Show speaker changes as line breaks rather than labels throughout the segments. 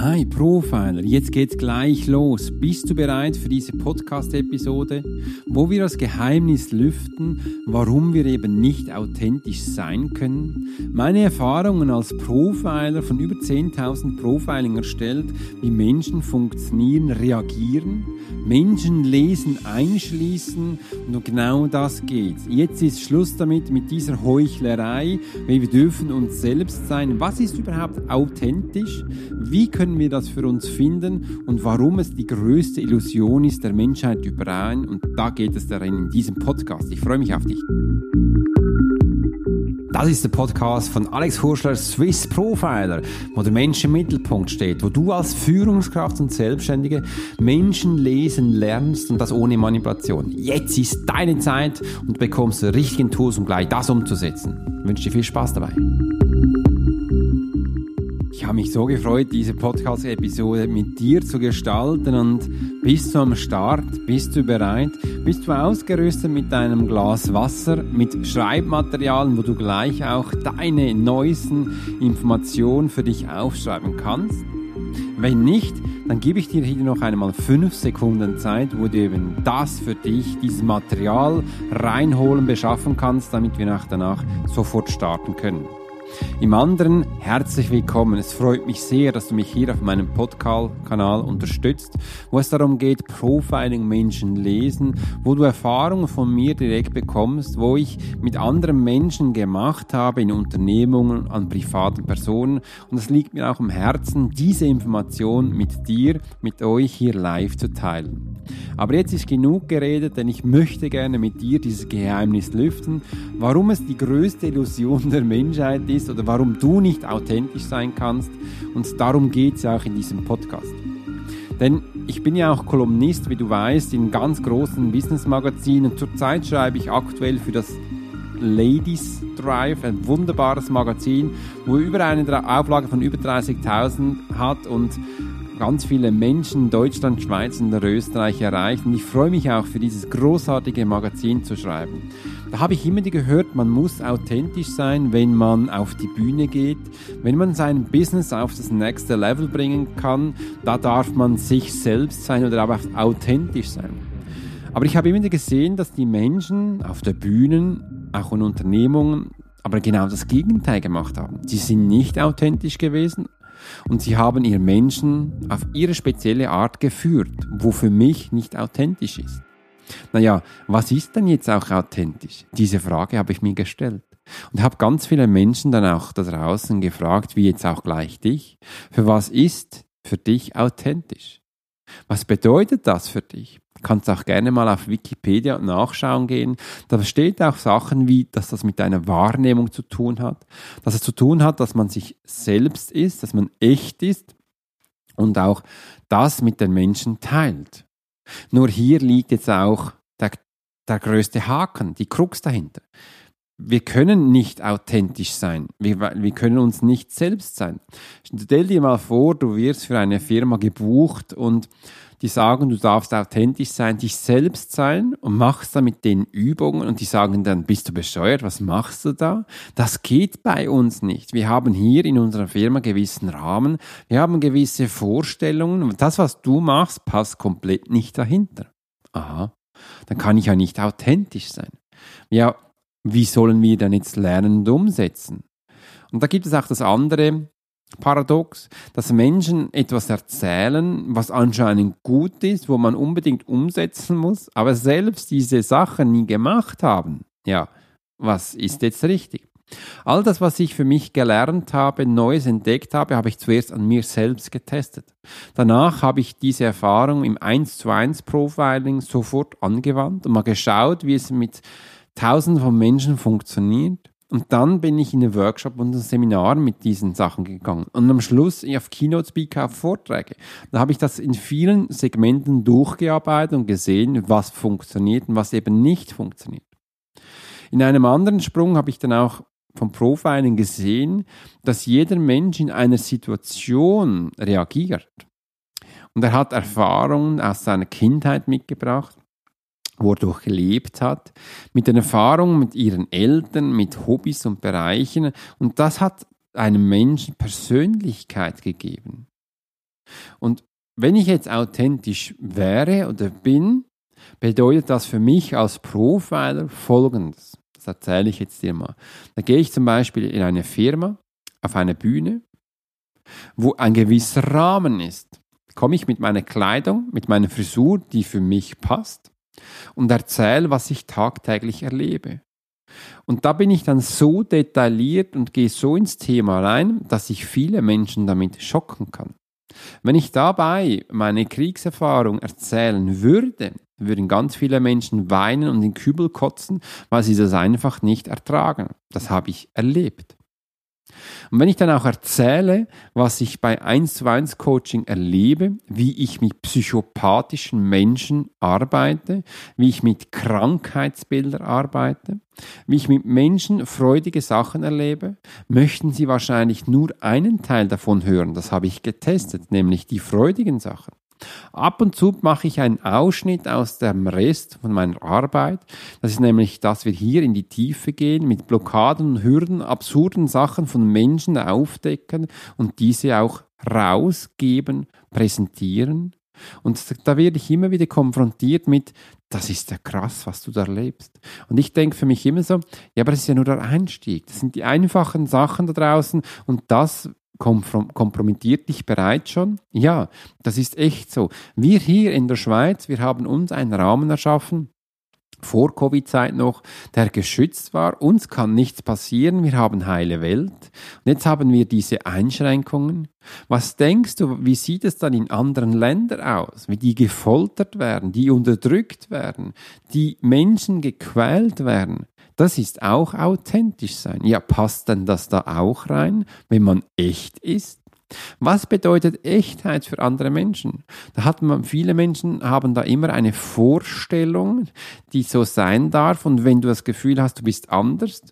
Hi Profiler, jetzt geht's gleich los. Bist du bereit für diese Podcast-Episode, wo wir das Geheimnis lüften, warum wir eben nicht authentisch sein können? Meine Erfahrungen als Profiler von über 10.000 Profiling erstellt, wie Menschen funktionieren, reagieren, Menschen lesen, einschließen und genau das geht's. Jetzt ist Schluss damit, mit dieser Heuchlerei, weil wir dürfen uns selbst sein. Was ist überhaupt authentisch? Wie können wir das für uns finden und warum es die größte Illusion ist der Menschheit überein. Und da geht es darin in diesem Podcast. Ich freue mich auf dich. Das ist der Podcast von Alex Hurschler, Swiss Profiler, wo der Mensch im Mittelpunkt steht, wo du als Führungskraft und Selbstständige Menschen lesen lernst und das ohne Manipulation. Jetzt ist deine Zeit und du bekommst die richtigen Tools, um gleich das umzusetzen. Ich wünsche dir viel Spaß dabei. Ich habe mich so gefreut, diese Podcast-Episode mit dir zu gestalten und bist du am Start? Bist du bereit? Bist du ausgerüstet mit deinem Glas Wasser, mit Schreibmaterialien, wo du gleich auch deine neuesten Informationen für dich aufschreiben kannst? Wenn nicht, dann gebe ich dir hier noch einmal fünf Sekunden Zeit, wo du eben das für dich, dieses Material reinholen, beschaffen kannst, damit wir nach danach sofort starten können. Im anderen herzlich willkommen. Es freut mich sehr, dass du mich hier auf meinem Podcast-Kanal unterstützt, wo es darum geht, Profiling Menschen lesen, wo du Erfahrungen von mir direkt bekommst, wo ich mit anderen Menschen gemacht habe in Unternehmungen, an privaten Personen. Und es liegt mir auch am Herzen, diese Information mit dir, mit euch hier live zu teilen. Aber jetzt ist genug geredet, denn ich möchte gerne mit dir dieses Geheimnis lüften, warum es die größte Illusion der Menschheit ist oder warum du nicht authentisch sein kannst. Und darum geht es ja auch in diesem Podcast. Denn ich bin ja auch Kolumnist, wie du weißt, in ganz großen Business-Magazinen. Zurzeit schreibe ich aktuell für das Ladies Drive, ein wunderbares Magazin, wo über eine Auflage von über 30.000 hat und ganz viele Menschen Deutschland, Schweiz und Österreich erreicht. Und ich freue mich auch für dieses großartige Magazin zu schreiben. Da habe ich immer gehört, man muss authentisch sein, wenn man auf die Bühne geht, wenn man sein Business auf das nächste Level bringen kann, da darf man sich selbst sein oder aber authentisch sein. Aber ich habe immer gesehen, dass die Menschen auf der Bühne, auch in Unternehmungen, aber genau das Gegenteil gemacht haben. Sie sind nicht authentisch gewesen und sie haben ihr Menschen auf ihre spezielle Art geführt, wo für mich nicht authentisch ist. Naja, was ist denn jetzt auch authentisch? Diese Frage habe ich mir gestellt. Und habe ganz viele Menschen dann auch da draußen gefragt, wie jetzt auch gleich dich, für was ist für dich authentisch? Was bedeutet das für dich? Kannst auch gerne mal auf Wikipedia nachschauen gehen. Da steht auch Sachen wie, dass das mit deiner Wahrnehmung zu tun hat, dass es zu tun hat, dass man sich selbst ist, dass man echt ist und auch das mit den Menschen teilt. Nur hier liegt jetzt auch der, der größte Haken, die Krux dahinter. Wir können nicht authentisch sein. Wir, wir können uns nicht selbst sein. Stell dir mal vor, du wirst für eine Firma gebucht und die sagen, du darfst authentisch sein, dich selbst sein und machst damit den Übungen und die sagen dann, bist du bescheuert, was machst du da? Das geht bei uns nicht. Wir haben hier in unserer Firma gewissen Rahmen, wir haben gewisse Vorstellungen und das, was du machst, passt komplett nicht dahinter. Aha, dann kann ich ja nicht authentisch sein. Ja, wie sollen wir dann jetzt lernen und umsetzen? Und da gibt es auch das andere, Paradox, dass Menschen etwas erzählen, was anscheinend gut ist, wo man unbedingt umsetzen muss, aber selbst diese Sachen nie gemacht haben. Ja, was ist jetzt richtig? All das, was ich für mich gelernt habe, Neues entdeckt habe, habe ich zuerst an mir selbst getestet. Danach habe ich diese Erfahrung im 1 zu 1 Profiling sofort angewandt und mal geschaut, wie es mit tausenden von Menschen funktioniert und dann bin ich in den Workshop und ein Seminar mit diesen Sachen gegangen. Und am Schluss auf Keynote Speaker auf Vorträge. Da habe ich das in vielen Segmenten durchgearbeitet und gesehen, was funktioniert und was eben nicht funktioniert. In einem anderen Sprung habe ich dann auch vom Profiling gesehen, dass jeder Mensch in einer Situation reagiert. Und er hat Erfahrungen aus seiner Kindheit mitgebracht wo er durchlebt hat, mit den Erfahrungen mit ihren Eltern, mit Hobbys und Bereichen. Und das hat einem Menschen Persönlichkeit gegeben. Und wenn ich jetzt authentisch wäre oder bin, bedeutet das für mich als Profiler Folgendes. Das erzähle ich jetzt dir mal. Da gehe ich zum Beispiel in eine Firma, auf eine Bühne, wo ein gewisser Rahmen ist. Komme ich mit meiner Kleidung, mit meiner Frisur, die für mich passt, und erzähle, was ich tagtäglich erlebe. Und da bin ich dann so detailliert und gehe so ins Thema rein, dass ich viele Menschen damit schocken kann. Wenn ich dabei meine Kriegserfahrung erzählen würde, würden ganz viele Menschen weinen und in Kübel kotzen, weil sie das einfach nicht ertragen. Das habe ich erlebt. Und wenn ich dann auch erzähle, was ich bei 1 zu 1 Coaching erlebe, wie ich mit psychopathischen Menschen arbeite, wie ich mit Krankheitsbildern arbeite, wie ich mit Menschen freudige Sachen erlebe, möchten Sie wahrscheinlich nur einen Teil davon hören. Das habe ich getestet, nämlich die freudigen Sachen. Ab und zu mache ich einen Ausschnitt aus dem Rest von meiner Arbeit. Das ist nämlich, dass wir hier in die Tiefe gehen, mit Blockaden, Hürden, absurden Sachen von Menschen aufdecken und diese auch rausgeben, präsentieren. Und da werde ich immer wieder konfrontiert mit, das ist ja krass, was du da erlebst. Und ich denke für mich immer so, ja, aber das ist ja nur der Einstieg. Das sind die einfachen Sachen da draußen und das kompromittiert dich bereits schon? Ja, das ist echt so. Wir hier in der Schweiz, wir haben uns einen Rahmen erschaffen, vor Covid-Zeit noch, der geschützt war. Uns kann nichts passieren, wir haben heile Welt. Und jetzt haben wir diese Einschränkungen. Was denkst du, wie sieht es dann in anderen Ländern aus, wie die gefoltert werden, die unterdrückt werden, die Menschen gequält werden? Das ist auch authentisch sein. Ja, passt denn das da auch rein, wenn man echt ist? Was bedeutet Echtheit für andere Menschen? Da hat man, viele Menschen haben da immer eine Vorstellung, die so sein darf. Und wenn du das Gefühl hast, du bist anders,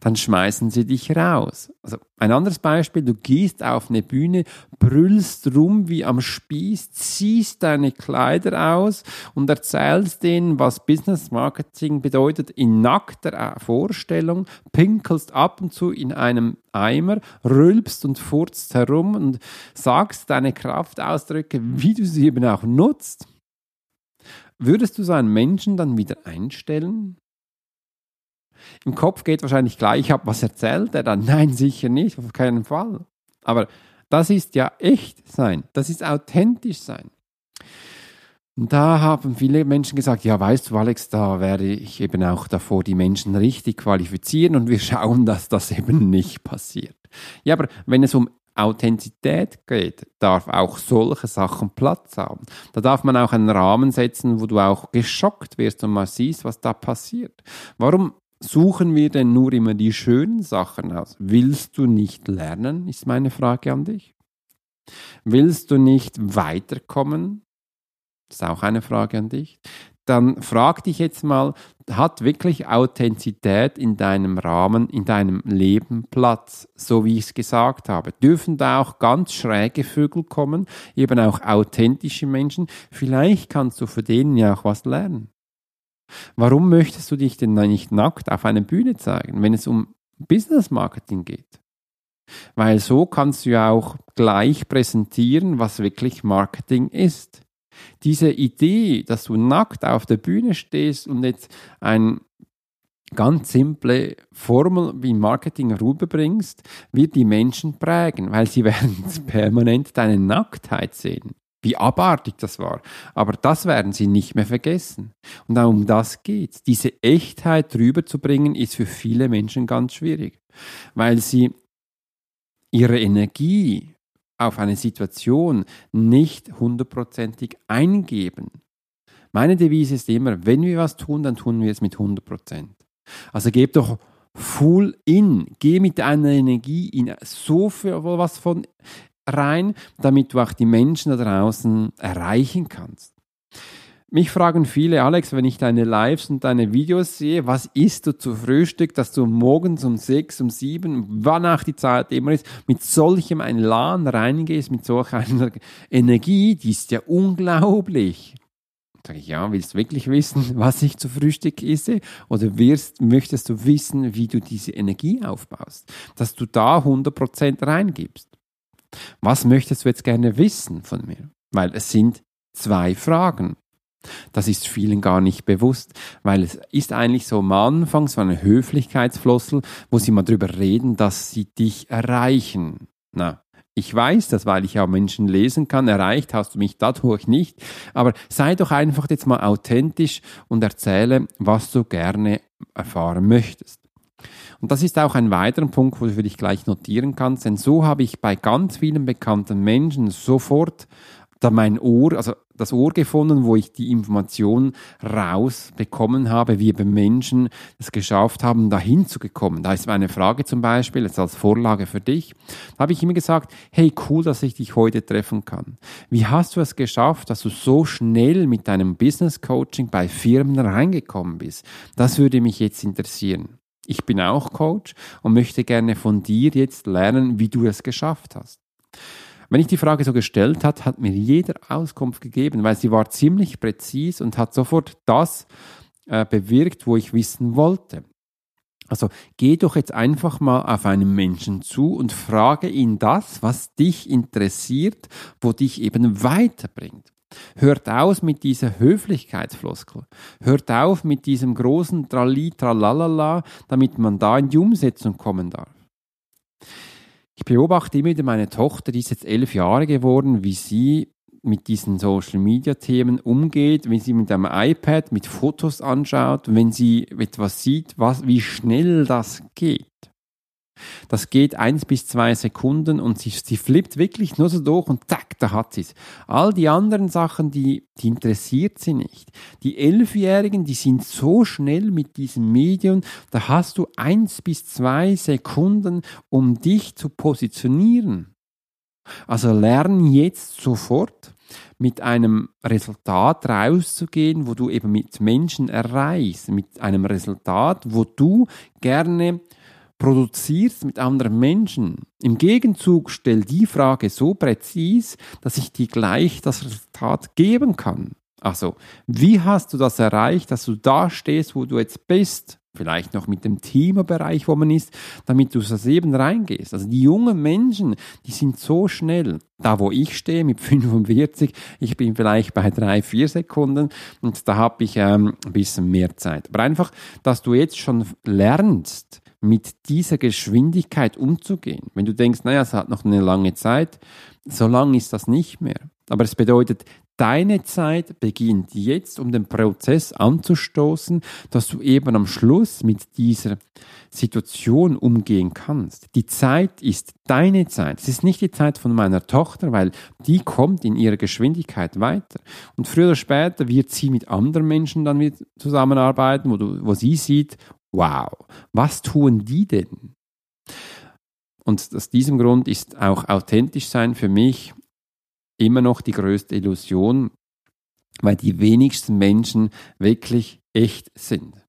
dann schmeißen sie dich raus. Also ein anderes Beispiel, du gehst auf eine Bühne, brüllst rum wie am Spieß, ziehst deine Kleider aus und erzählst denen, was Business Marketing bedeutet in nackter Vorstellung, pinkelst ab und zu in einem Eimer, rülpst und furzt herum und sagst deine Kraftausdrücke, wie du sie eben auch nutzt. Würdest du so einen Menschen dann wieder einstellen? Im Kopf geht wahrscheinlich gleich ab, was erzählt er dann? Nein, sicher nicht, auf keinen Fall. Aber das ist ja echt sein, das ist authentisch sein. Und da haben viele Menschen gesagt, ja, weißt du, Alex, da werde ich eben auch davor die Menschen richtig qualifizieren und wir schauen, dass das eben nicht passiert. Ja, aber wenn es um Authentizität geht, darf auch solche Sachen Platz haben. Da darf man auch einen Rahmen setzen, wo du auch geschockt wirst und mal siehst, was da passiert. Warum suchen wir denn nur immer die schönen Sachen aus? Willst du nicht lernen, ist meine Frage an dich. Willst du nicht weiterkommen? Ist auch eine Frage an dich. Dann frag dich jetzt mal, hat wirklich Authentizität in deinem Rahmen, in deinem Leben Platz, so wie ich es gesagt habe? Dürfen da auch ganz schräge Vögel kommen, eben auch authentische Menschen? Vielleicht kannst du für denen ja auch was lernen. Warum möchtest du dich denn nicht nackt auf einer Bühne zeigen, wenn es um Business Marketing geht? Weil so kannst du ja auch gleich präsentieren, was wirklich Marketing ist. Diese Idee, dass du nackt auf der Bühne stehst und jetzt eine ganz simple Formel wie Marketing rüberbringst, wird die Menschen prägen, weil sie werden permanent deine Nacktheit sehen wie abartig das war. Aber das werden sie nicht mehr vergessen. Und auch um das geht's. Diese Echtheit rüberzubringen, ist für viele Menschen ganz schwierig, weil sie ihre Energie auf eine Situation nicht hundertprozentig eingeben. Meine Devise ist immer, wenn wir was tun, dann tun wir es mit 100 Prozent. Also gebt doch full in, geh mit deiner Energie in so viel was von rein, damit du auch die Menschen da draußen erreichen kannst. Mich fragen viele, Alex, wenn ich deine Lives und deine Videos sehe, was isst du zu Frühstück, dass du morgens um sechs, um sieben, wann auch die Zeit immer ist, mit solchem ein Laden reingehst, mit solch einer Energie, die ist ja unglaublich. Sag ich, ja, willst du wirklich wissen, was ich zu Frühstück esse? Oder wirst, möchtest du wissen, wie du diese Energie aufbaust? Dass du da 100% reingibst. Was möchtest du jetzt gerne wissen von mir? Weil es sind zwei Fragen. Das ist vielen gar nicht bewusst, weil es ist eigentlich so am Anfang so eine Höflichkeitsflossel, wo sie mal drüber reden, dass sie dich erreichen. Na, ich weiß das, weil ich ja Menschen lesen kann. Erreicht hast du mich dadurch nicht. Aber sei doch einfach jetzt mal authentisch und erzähle, was du gerne erfahren möchtest. Und das ist auch ein weiterer Punkt, wo du dich gleich notieren kannst, denn so habe ich bei ganz vielen bekannten Menschen sofort da mein Ohr, also das Ohr gefunden, wo ich die Information rausbekommen habe, wie eben Menschen es geschafft haben, dahin zu kommen. Da ist meine Frage zum Beispiel, jetzt als Vorlage für dich, da habe ich immer gesagt, hey, cool, dass ich dich heute treffen kann. Wie hast du es geschafft, dass du so schnell mit deinem Business Coaching bei Firmen reingekommen bist? Das würde mich jetzt interessieren. Ich bin auch Coach und möchte gerne von dir jetzt lernen, wie du es geschafft hast. Wenn ich die Frage so gestellt hat, hat mir jeder Auskunft gegeben, weil sie war ziemlich präzis und hat sofort das äh, bewirkt, wo ich wissen wollte. Also geh doch jetzt einfach mal auf einen Menschen zu und frage ihn das, was dich interessiert, wo dich eben weiterbringt. Hört aus mit dieser Höflichkeitsfloskel. Hört auf mit diesem großen Trali, Tralalala, damit man da in die Umsetzung kommen darf. Ich beobachte immer wieder meine Tochter, die ist jetzt elf Jahre geworden, wie sie mit diesen Social Media Themen umgeht, wenn sie mit einem iPad mit Fotos anschaut, wenn sie etwas sieht, was, wie schnell das geht. Das geht eins bis zwei Sekunden und sie, sie flippt wirklich nur so durch und zack, da hat sie es. All die anderen Sachen, die, die interessiert sie nicht. Die Elfjährigen, die sind so schnell mit diesem Medium, da hast du eins bis zwei Sekunden, um dich zu positionieren. Also lern jetzt sofort mit einem Resultat rauszugehen, wo du eben mit Menschen erreichst, mit einem Resultat, wo du gerne produzierst mit anderen Menschen. Im Gegenzug stell die Frage so präzis, dass ich dir gleich das Resultat geben kann. Also, wie hast du das erreicht, dass du da stehst, wo du jetzt bist? Vielleicht noch mit dem Themabereich, wo man ist, damit du das eben reingehst. Also die jungen Menschen, die sind so schnell. Da, wo ich stehe mit 45, ich bin vielleicht bei drei, vier Sekunden und da habe ich ähm, ein bisschen mehr Zeit. Aber einfach, dass du jetzt schon lernst, mit dieser Geschwindigkeit umzugehen. Wenn du denkst, naja, es hat noch eine lange Zeit, so lang ist das nicht mehr. Aber es bedeutet, deine Zeit beginnt jetzt, um den Prozess anzustoßen, dass du eben am Schluss mit dieser Situation umgehen kannst. Die Zeit ist deine Zeit. Es ist nicht die Zeit von meiner Tochter, weil die kommt in ihrer Geschwindigkeit weiter. Und früher oder später wird sie mit anderen Menschen dann wieder zusammenarbeiten, wo, du, wo sie sieht, wow, was tun die denn? Und aus diesem Grund ist auch authentisch sein für mich immer noch die größte Illusion, weil die wenigsten Menschen wirklich echt sind.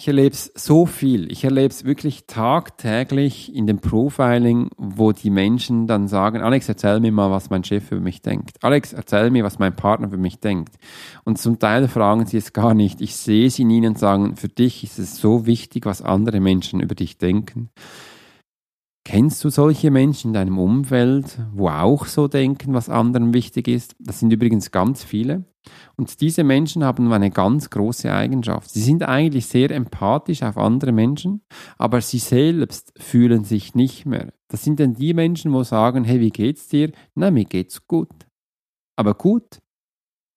Ich erlebe es so viel. Ich erlebe es wirklich tagtäglich in dem Profiling, wo die Menschen dann sagen, Alex, erzähl mir mal, was mein Chef über mich denkt. Alex, erzähl mir, was mein Partner über mich denkt. Und zum Teil fragen sie es gar nicht. Ich sehe sie in ihnen und sagen, für dich ist es so wichtig, was andere Menschen über dich denken. Kennst du solche Menschen in deinem Umfeld, wo auch so denken, was anderen wichtig ist? Das sind übrigens ganz viele. Und diese Menschen haben eine ganz große Eigenschaft. Sie sind eigentlich sehr empathisch auf andere Menschen, aber sie selbst fühlen sich nicht mehr. Das sind dann die Menschen, wo sagen, hey, wie geht's dir? Na, mir geht's gut. Aber gut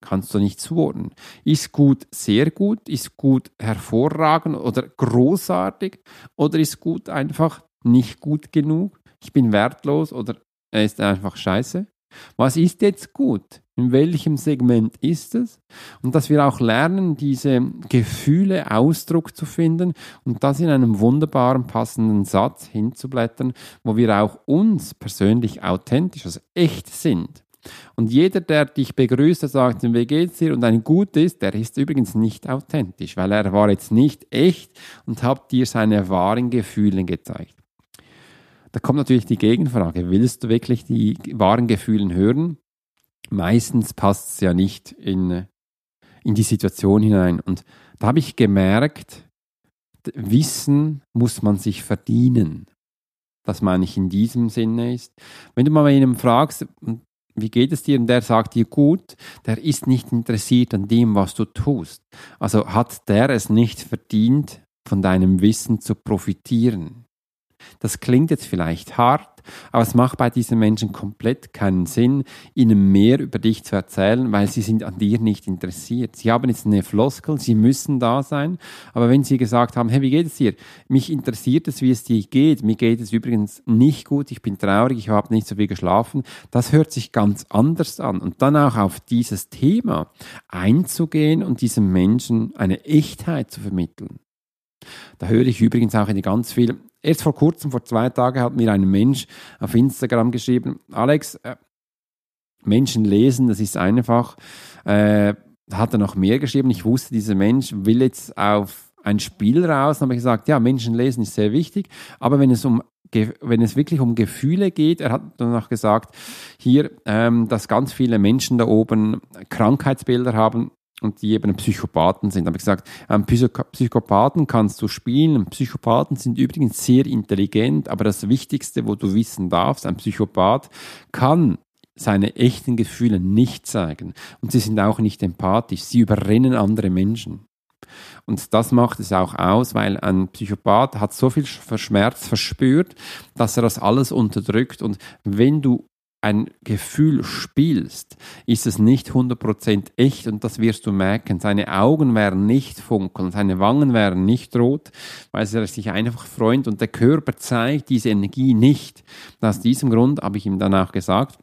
kannst du nicht zuordnen. Ist gut sehr gut? Ist gut hervorragend oder großartig? Oder ist gut einfach nicht gut genug? Ich bin wertlos oder er ist einfach scheiße? Was ist jetzt gut? In welchem Segment ist es? Und dass wir auch lernen, diese Gefühle Ausdruck zu finden und das in einem wunderbaren, passenden Satz hinzublättern, wo wir auch uns persönlich authentisch, also echt sind. Und jeder, der dich begrüßt, der sagt, wie geht's dir und ein Gut ist, der ist übrigens nicht authentisch, weil er war jetzt nicht echt und hat dir seine wahren Gefühle gezeigt. Da kommt natürlich die Gegenfrage, willst du wirklich die wahren Gefühle hören? Meistens passt es ja nicht in, in die Situation hinein. Und da habe ich gemerkt, Wissen muss man sich verdienen. das meine ich in diesem Sinne ist. Wenn du mal jemanden fragst, wie geht es dir? Und der sagt dir gut, der ist nicht interessiert an dem, was du tust. Also hat der es nicht verdient, von deinem Wissen zu profitieren. Das klingt jetzt vielleicht hart, aber es macht bei diesen Menschen komplett keinen Sinn, ihnen mehr über dich zu erzählen, weil sie sind an dir nicht interessiert. Sie haben jetzt eine Floskel, sie müssen da sein, aber wenn sie gesagt haben, hey, wie geht es dir? Mich interessiert es, wie es dir geht. Mir geht es übrigens nicht gut, ich bin traurig, ich habe nicht so viel geschlafen. Das hört sich ganz anders an. Und dann auch auf dieses Thema einzugehen und diesem Menschen eine Echtheit zu vermitteln. Da höre ich übrigens auch in ganz viel Erst vor kurzem, vor zwei Tagen, hat mir ein Mensch auf Instagram geschrieben, Alex, äh, Menschen lesen, das ist einfach, äh, hat er noch mehr geschrieben. Ich wusste, dieser Mensch will jetzt auf ein Spiel raus. Dann habe ich gesagt, ja, Menschen lesen ist sehr wichtig, aber wenn es um wenn es wirklich um Gefühle geht, er hat danach gesagt, hier, ähm, dass ganz viele Menschen da oben Krankheitsbilder haben, und die eben Psychopathen sind. Habe ich gesagt, ähm, Psychopathen kannst du spielen. Psychopathen sind übrigens sehr intelligent, aber das Wichtigste, wo du wissen darfst, ein Psychopath kann seine echten Gefühle nicht zeigen. Und sie sind auch nicht empathisch. Sie überrennen andere Menschen. Und das macht es auch aus, weil ein Psychopath hat so viel Schmerz verspürt, dass er das alles unterdrückt. Und wenn du ein Gefühl spielst, ist es nicht 100% echt und das wirst du merken. Seine Augen werden nicht funkeln, seine Wangen werden nicht rot, weil er sich einfach freut und der Körper zeigt diese Energie nicht. Aus diesem Grund habe ich ihm dann auch gesagt,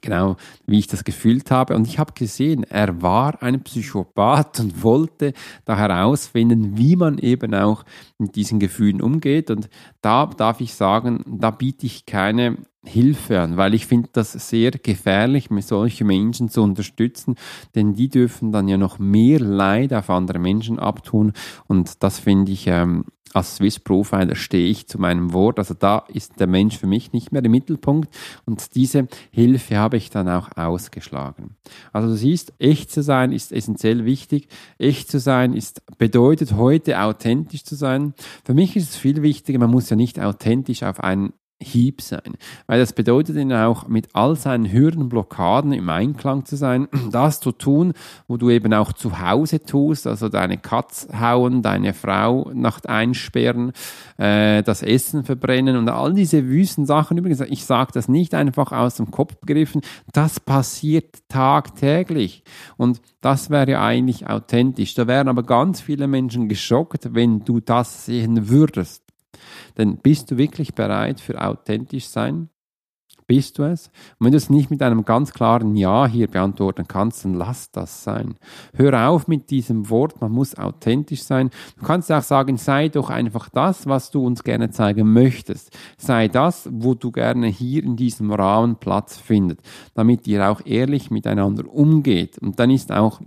genau wie ich das gefühlt habe. Und ich habe gesehen, er war ein Psychopath und wollte da herausfinden, wie man eben auch mit diesen Gefühlen umgeht. Und da darf ich sagen, da biete ich keine Hilfe an, weil ich finde das sehr gefährlich, mit solchen Menschen zu unterstützen, denn die dürfen dann ja noch mehr Leid auf andere Menschen abtun und das finde ich ähm, als Swiss Profiler stehe ich zu meinem Wort. Also da ist der Mensch für mich nicht mehr im Mittelpunkt und diese Hilfe habe ich dann auch ausgeschlagen. Also du siehst, echt zu sein ist essentiell wichtig. Echt zu sein ist, bedeutet heute authentisch zu sein. Für mich ist es viel wichtiger, man muss ja nicht authentisch auf einen Hieb sein. Weil das bedeutet ihn auch, mit all seinen Hürden, Blockaden im Einklang zu sein, das zu tun, wo du eben auch zu Hause tust, also deine Katz hauen, deine Frau Nacht einsperren, äh, das Essen verbrennen und all diese wüsten Sachen. Übrigens, ich sage das nicht einfach aus dem Kopf begriffen, das passiert tagtäglich. Und das wäre ja eigentlich authentisch. Da wären aber ganz viele Menschen geschockt, wenn du das sehen würdest. Denn bist du wirklich bereit für authentisch sein? Bist du es? Und wenn du es nicht mit einem ganz klaren Ja hier beantworten kannst, dann lass das sein. Hör auf mit diesem Wort, man muss authentisch sein. Du kannst auch sagen, sei doch einfach das, was du uns gerne zeigen möchtest. Sei das, wo du gerne hier in diesem Rahmen Platz findet, damit ihr auch ehrlich miteinander umgeht. Und dann ist auch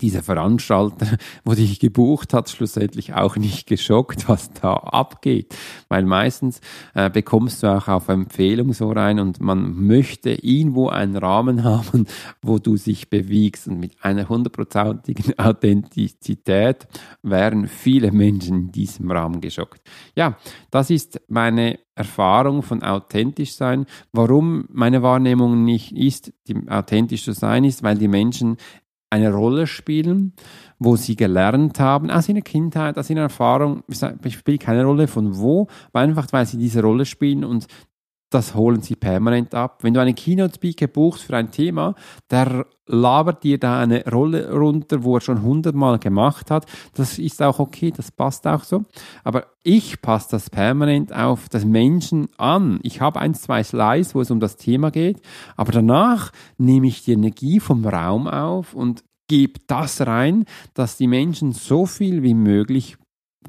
dieser Veranstalter, wo dich gebucht hat, schlussendlich auch nicht geschockt, was da abgeht. Weil meistens äh, bekommst du auch auf Empfehlung so rein und man möchte irgendwo einen Rahmen haben, wo du dich bewegst. Und mit einer hundertprozentigen Authentizität wären viele Menschen in diesem Rahmen geschockt. Ja, das ist meine Erfahrung von authentisch sein. Warum meine Wahrnehmung nicht ist, die authentisch zu sein ist, weil die Menschen eine Rolle spielen, wo sie gelernt haben, aus ihrer Kindheit, aus ihrer Erfahrung, ich spiele keine Rolle von wo, aber einfach, weil sie diese Rolle spielen und das holen sie permanent ab. Wenn du einen Keynote-Speaker buchst für ein Thema, der labert dir da eine Rolle runter, wo er schon hundertmal gemacht hat. Das ist auch okay, das passt auch so. Aber ich passe das permanent auf das Menschen an. Ich habe ein, zwei Slides, wo es um das Thema geht, aber danach nehme ich die Energie vom Raum auf und gebe das rein, dass die Menschen so viel wie möglich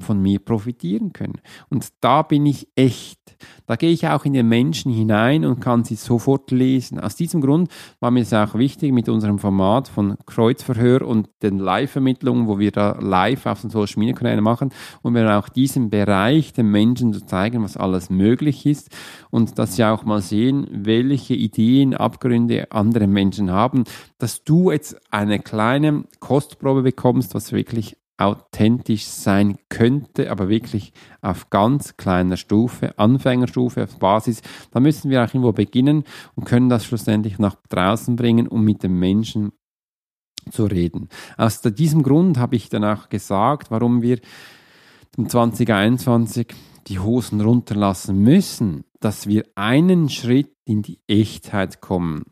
von mir profitieren können. Und da bin ich echt. Da gehe ich auch in den Menschen hinein und kann sie sofort lesen. Aus diesem Grund war mir es auch wichtig mit unserem Format von Kreuzverhör und den Live-Vermittlungen, wo wir da live auf den Social Media Kanälen machen, um mir auch diesen Bereich den Menschen zu zeigen, was alles möglich ist und dass sie auch mal sehen, welche Ideen, Abgründe andere Menschen haben, dass du jetzt eine kleine Kostprobe bekommst, was wirklich authentisch sein könnte, aber wirklich auf ganz kleiner Stufe, Anfängerstufe, auf Basis, dann müssen wir auch irgendwo beginnen und können das schlussendlich nach draußen bringen, um mit dem Menschen zu reden. Aus diesem Grund habe ich dann auch gesagt, warum wir im 2021 die Hosen runterlassen müssen, dass wir einen Schritt in die Echtheit kommen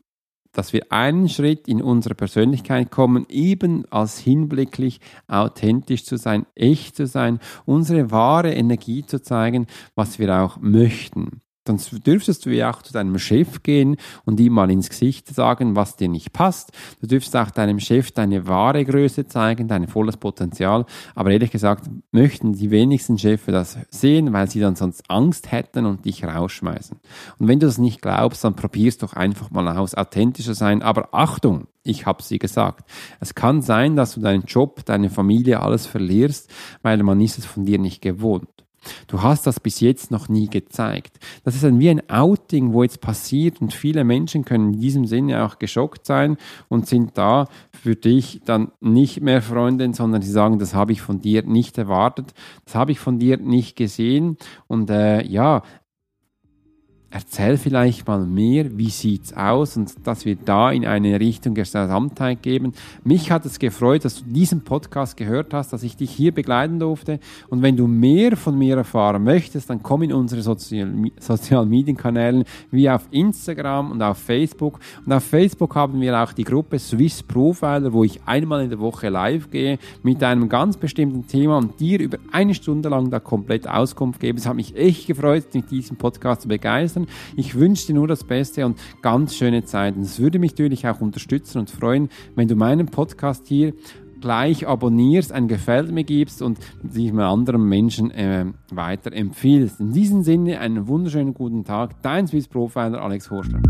dass wir einen Schritt in unsere Persönlichkeit kommen, eben als hinblicklich authentisch zu sein, echt zu sein, unsere wahre Energie zu zeigen, was wir auch möchten dann dürftest du ja auch zu deinem Chef gehen und ihm mal ins Gesicht sagen, was dir nicht passt. Du dürftest auch deinem Chef deine wahre Größe zeigen, dein volles Potenzial. Aber ehrlich gesagt möchten die wenigsten Chefs das sehen, weil sie dann sonst Angst hätten und dich rausschmeißen. Und wenn du das nicht glaubst, dann probierst doch einfach mal aus, authentischer sein. Aber Achtung, ich habe sie gesagt. Es kann sein, dass du deinen Job, deine Familie, alles verlierst, weil man ist es von dir nicht gewohnt. Du hast das bis jetzt noch nie gezeigt. Das ist dann wie ein Outing, wo jetzt passiert und viele Menschen können in diesem Sinne auch geschockt sein und sind da für dich dann nicht mehr Freundin, sondern sie sagen, das habe ich von dir nicht erwartet, das habe ich von dir nicht gesehen und äh, ja, erzähl vielleicht mal mehr, wie sieht's aus und dass wir da in eine Richtung Gesamtheit geben. Mich hat es gefreut, dass du diesen Podcast gehört hast, dass ich dich hier begleiten durfte und wenn du mehr von mir erfahren möchtest, dann komm in unsere Social Medien Kanälen wie auf Instagram und auf Facebook und auf Facebook haben wir auch die Gruppe Swiss Profiler, wo ich einmal in der Woche live gehe mit einem ganz bestimmten Thema und dir über eine Stunde lang da komplett Auskunft gebe. Es hat mich echt gefreut, mit diesem Podcast zu begeistern ich wünsche dir nur das Beste und ganz schöne Zeiten. Es würde mich natürlich auch unterstützen und freuen, wenn du meinen Podcast hier gleich abonnierst, ein Gefällt mir gibst und dich mit anderen Menschen äh, weiter empfiehlst. In diesem Sinne einen wunderschönen guten Tag. Dein Swiss Profiler Alex Horster.